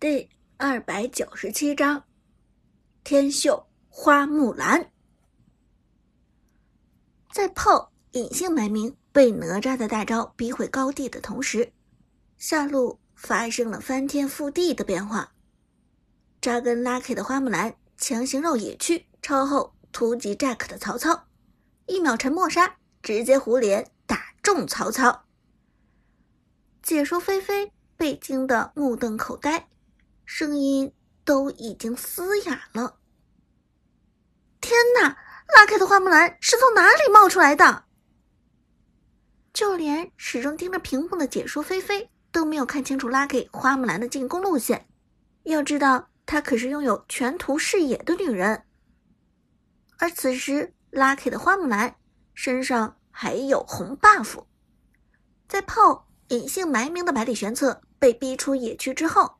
第二百九十七章，天秀花木兰。在炮隐姓埋名被哪吒的大招逼回高地的同时，下路发生了翻天覆地的变化。扎根 Lucky 的花木兰强行绕野区，超后突击 Jack 的曹操，一秒沉默杀，直接胡连打中曹操。解说菲菲被惊得目瞪口呆。声音都已经嘶哑了。天哪，拉开的花木兰是从哪里冒出来的？就连始终盯着屏幕的解说菲菲都没有看清楚拉开花木兰的进攻路线。要知道，她可是拥有全图视野的女人。而此时，拉开的花木兰身上还有红 buff。在炮隐姓埋名的百里玄策被逼出野区之后。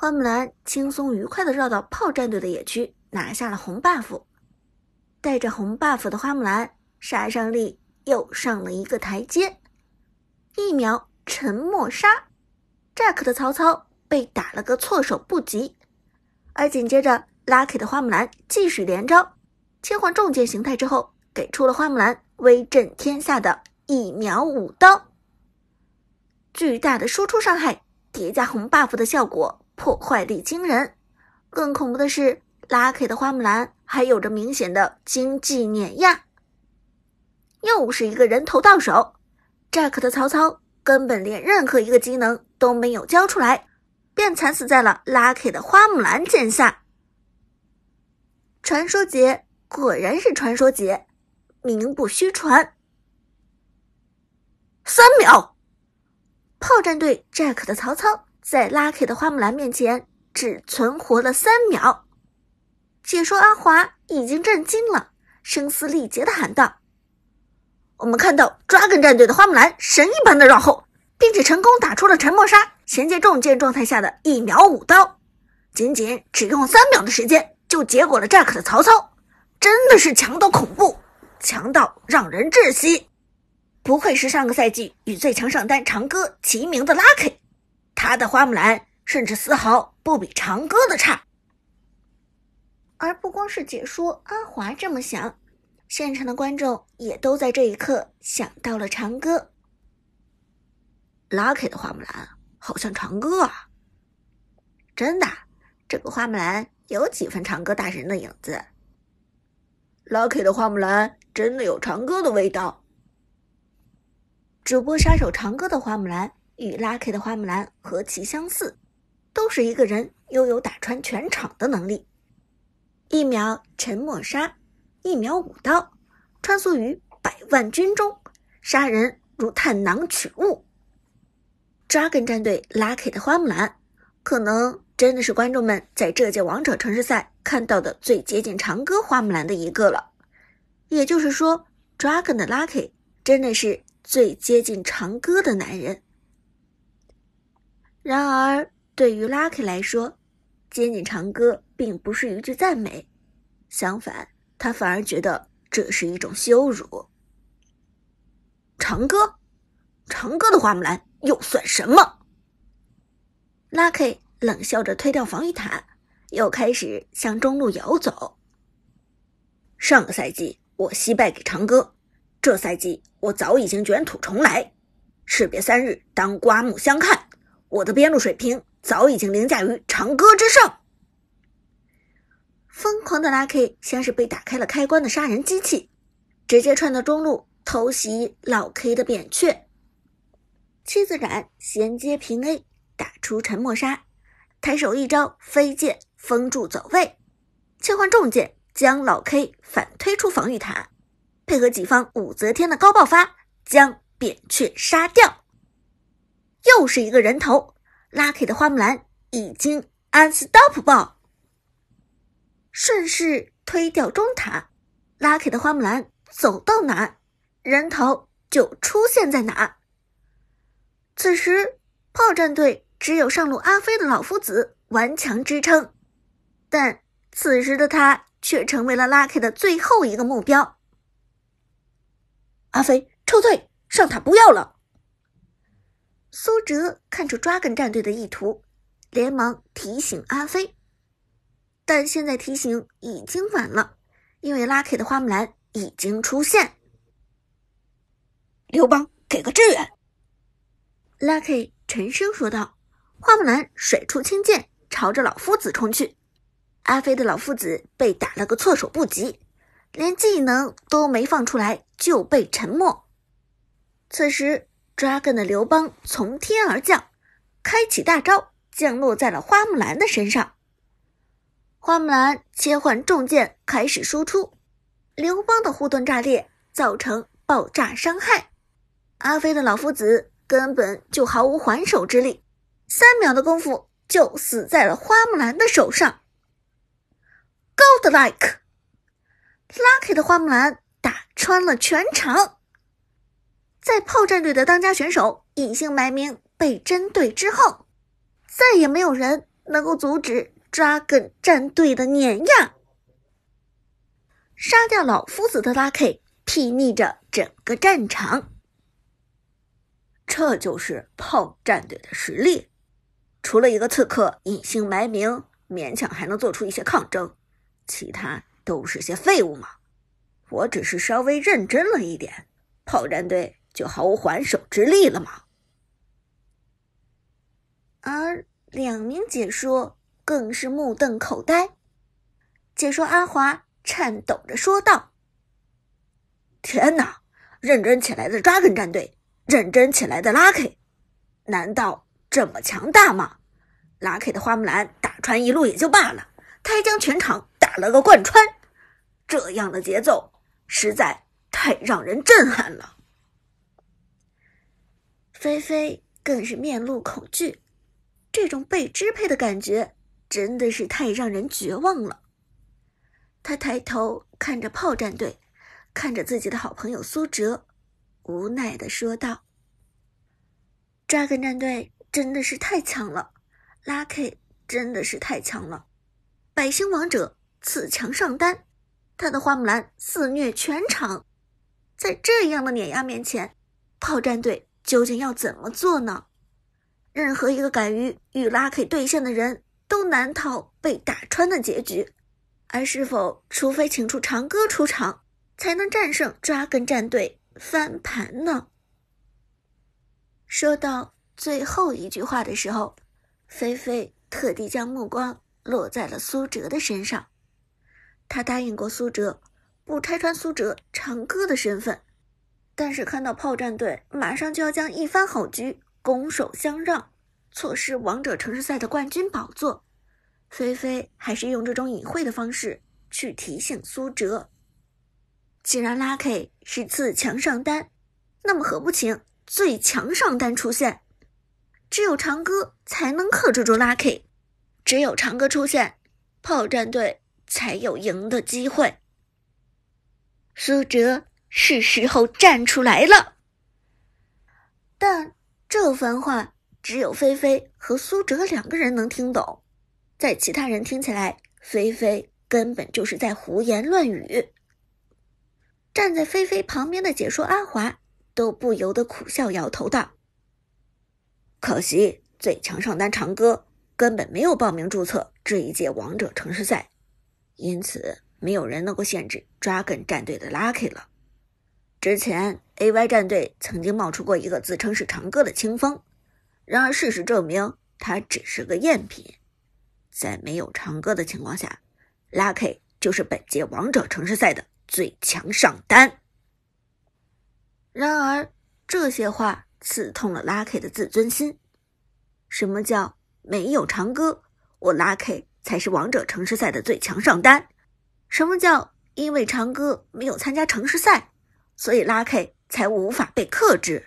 花木兰轻松愉快的绕到炮战队的野区，拿下了红 buff。带着红 buff 的花木兰杀伤力又上了一个台阶，一秒沉默杀，Jack 的曹操被打了个措手不及。而紧接着，Lucky 的花木兰继续连招，切换重剑形态之后，给出了花木兰威震天下的一秒五刀，巨大的输出伤害叠加红 buff 的效果。破坏力惊人，更恐怖的是，Lucky 的花木兰还有着明显的经济碾压。又是一个人头到手，Jack 的曹操根本连任何一个技能都没有交出来，便惨死在了 Lucky 的花木兰剑下。传说劫果然是传说劫，名不虚传。三秒，炮战队 Jack 的曹操。在 Lucky 的花木兰面前，只存活了三秒。解说阿华已经震惊了，声嘶力竭的喊道：“我们看到 Dragon 战队的花木兰神一般的绕后，并且成功打出了沉默杀衔接重剑状态下的一秒五刀，仅仅只用三秒的时间就结果了 Jack 的曹操，真的是强到恐怖，强到让人窒息。不愧是上个赛季与最强上单长歌齐名的 Lucky。”他的花木兰甚至丝毫不比长歌的差，而不光是解说阿华这么想，现场的观众也都在这一刻想到了长歌。Lucky 的花木兰好像长歌啊，真的，这个花木兰有几分长歌大神的影子。Lucky 的花木兰真的有长歌的味道。主播杀手长歌的花木兰。与 Lucky 的花木兰何其相似，都是一个人拥有打穿全场的能力。一秒沉默杀，一秒舞刀，穿梭于百万军中，杀人如探囊取物。Dragon 战队 Lucky 的花木兰，可能真的是观众们在这届王者城市赛看到的最接近长歌花木兰的一个了。也就是说，Dragon 的 Lucky 真的是最接近长歌的男人。然而，对于 Lucky 来说，接近长歌并不是一句赞美，相反，他反而觉得这是一种羞辱。长歌，长歌的花木兰又算什么？Lucky 冷笑着推掉防御塔，又开始向中路游走。上个赛季我惜败给长歌，这赛季我早已经卷土重来，士别三日，当刮目相看。我的边路水平早已经凌驾于长歌之上。疯狂的拉 K 像是被打开了开关的杀人机器，直接窜到中路偷袭老 K 的扁鹊。七子斩衔接平 A，打出沉默杀，抬手一招飞剑封住走位，切换重剑将老 K 反推出防御塔，配合己方武则天的高爆发，将扁鹊杀掉。又是一个人头，Lucky 的花木兰已经 unstoppable，顺势推掉中塔，Lucky 的花木兰走到哪，人头就出现在哪。此时炮战队只有上路阿飞的老夫子顽强支撑，但此时的他却成为了 Lucky 的最后一个目标。阿飞撤退，上塔不要了。苏哲看出抓梗战队的意图，连忙提醒阿飞，但现在提醒已经晚了，因为 Lucky 的花木兰已经出现。刘邦，给个支援！Lucky 沉声说道。花木兰甩出青剑，朝着老夫子冲去。阿飞的老夫子被打了个措手不及，连技能都没放出来就被沉默。此时，Dragon 的刘邦从天而降，开启大招，降落在了花木兰的身上。花木兰切换重剑，开始输出。刘邦的护盾炸裂，造成爆炸伤害。阿飞的老夫子根本就毫无还手之力，三秒的功夫就死在了花木兰的手上。Godlike，Lucky 的花木兰打穿了全场。在炮战队的当家选手隐姓埋名被针对之后，再也没有人能够阻止 Dragon 战队的碾压。杀掉老夫子的 Lucky 睥睨着整个战场，这就是炮战队的实力。除了一个刺客隐姓埋名，勉强还能做出一些抗争。其他都是些废物嘛！我只是稍微认真了一点，炮战队就毫无还手之力了吗？而两名解说更是目瞪口呆。解说阿华颤抖着说道：“天哪！认真起来的 Dragon 战队，认真起来的 Lucky，难道这么强大吗？Lucky 的花木兰打穿一路也就罢了，他还将全场……”打了个贯穿，这样的节奏实在太让人震撼了。菲菲更是面露恐惧，这种被支配的感觉真的是太让人绝望了。他抬头看着炮战队，看着自己的好朋友苏哲，无奈的说道抓梗战队真的是太强了，Lucky 真的是太强了，百星王者。”刺强上单，他的花木兰肆虐全场，在这样的碾压面前，炮战队究竟要怎么做呢？任何一个敢于与拉 K 对线的人都难逃被打穿的结局。而是否，除非请出长歌出场，才能战胜抓根战队翻盘呢？说到最后一句话的时候，菲菲特地将目光落在了苏哲的身上。他答应过苏哲，不拆穿苏哲长歌的身份，但是看到炮战队马上就要将一番好局拱手相让，错失王者城市赛的冠军宝座，菲菲还是用这种隐晦的方式去提醒苏哲：既然 Lucky 是次强上单，那么何不请最强上单出现？只有长歌才能克制住 Lucky，只有长歌出现，炮战队。才有赢的机会。苏哲是时候站出来了，但这番话只有菲菲和苏哲两个人能听懂，在其他人听起来，菲菲根本就是在胡言乱语。站在菲菲旁边的解说阿华都不由得苦笑摇头道：“可惜最强上单长歌根本没有报名注册这一届王者城市赛。”因此，没有人能够限制 Dragon 战队的 Lucky 了。之前 AY 战队曾经冒出过一个自称是长歌的清风，然而事实证明他只是个赝品。在没有长歌的情况下，Lucky 就是本届王者城市赛的最强上单。然而，这些话刺痛了 Lucky 的自尊心。什么叫没有长歌？我 Lucky。才是王者城市赛的最强上单。什么叫因为长歌没有参加城市赛，所以拉 K 才无法被克制？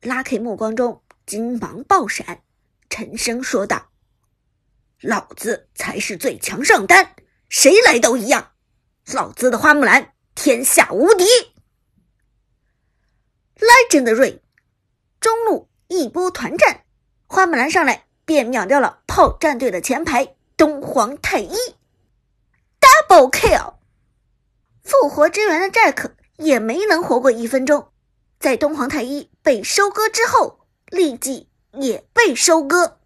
拉 K 目光中金芒爆闪，沉声说道：“老子才是最强上单，谁来都一样。老子的花木兰天下无敌。” Legendary，中路一波团战，花木兰上来。便秒掉了炮战队的前排东皇太一，double kill。复活支援的 Jack 也没能活过一分钟，在东皇太一被收割之后，立即也被收割。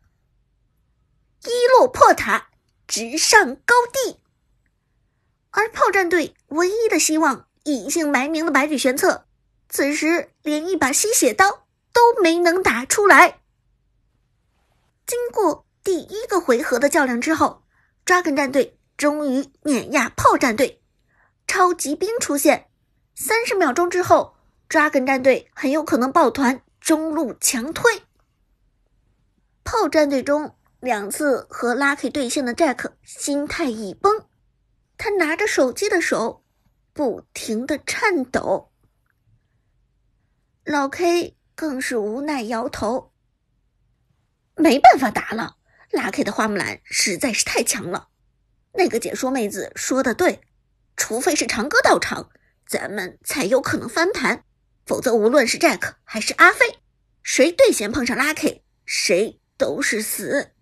一落破塔，直上高地。而炮战队唯一的希望，隐姓埋名的百里玄策，此时连一把吸血刀都没能打出来。经过第一个回合的较量之后抓梗战队终于碾压炮战队。超级兵出现，三十秒钟之后，Dragon 战队很有可能抱团中路强推。炮战队中两次和 Lucky 对线的 Jack 心态已崩。他拿着手机的手不停的颤抖，老 K 更是无奈摇头，没办法打了。拉 K 的花木兰实在是太强了。那个解说妹子说的对，除非是长歌到场，咱们才有可能翻盘，否则无论是 Jack 还是阿飞，谁对线碰上 Lucky，谁都是死。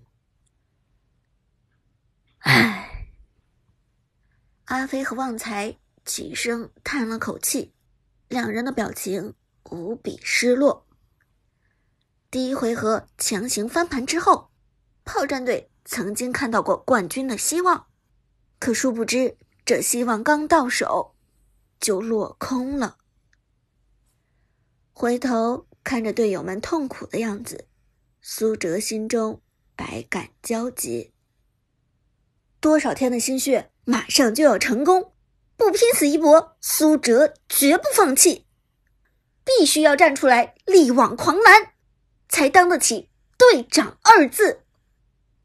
唉。阿飞和旺财齐声叹了口气，两人的表情无比失落。第一回合强行翻盘之后，炮战队曾经看到过冠军的希望，可殊不知这希望刚到手就落空了。回头看着队友们痛苦的样子，苏哲心中百感交集。多少天的心血！马上就要成功，不拼死一搏，苏哲绝不放弃，必须要站出来力挽狂澜，才当得起队长二字。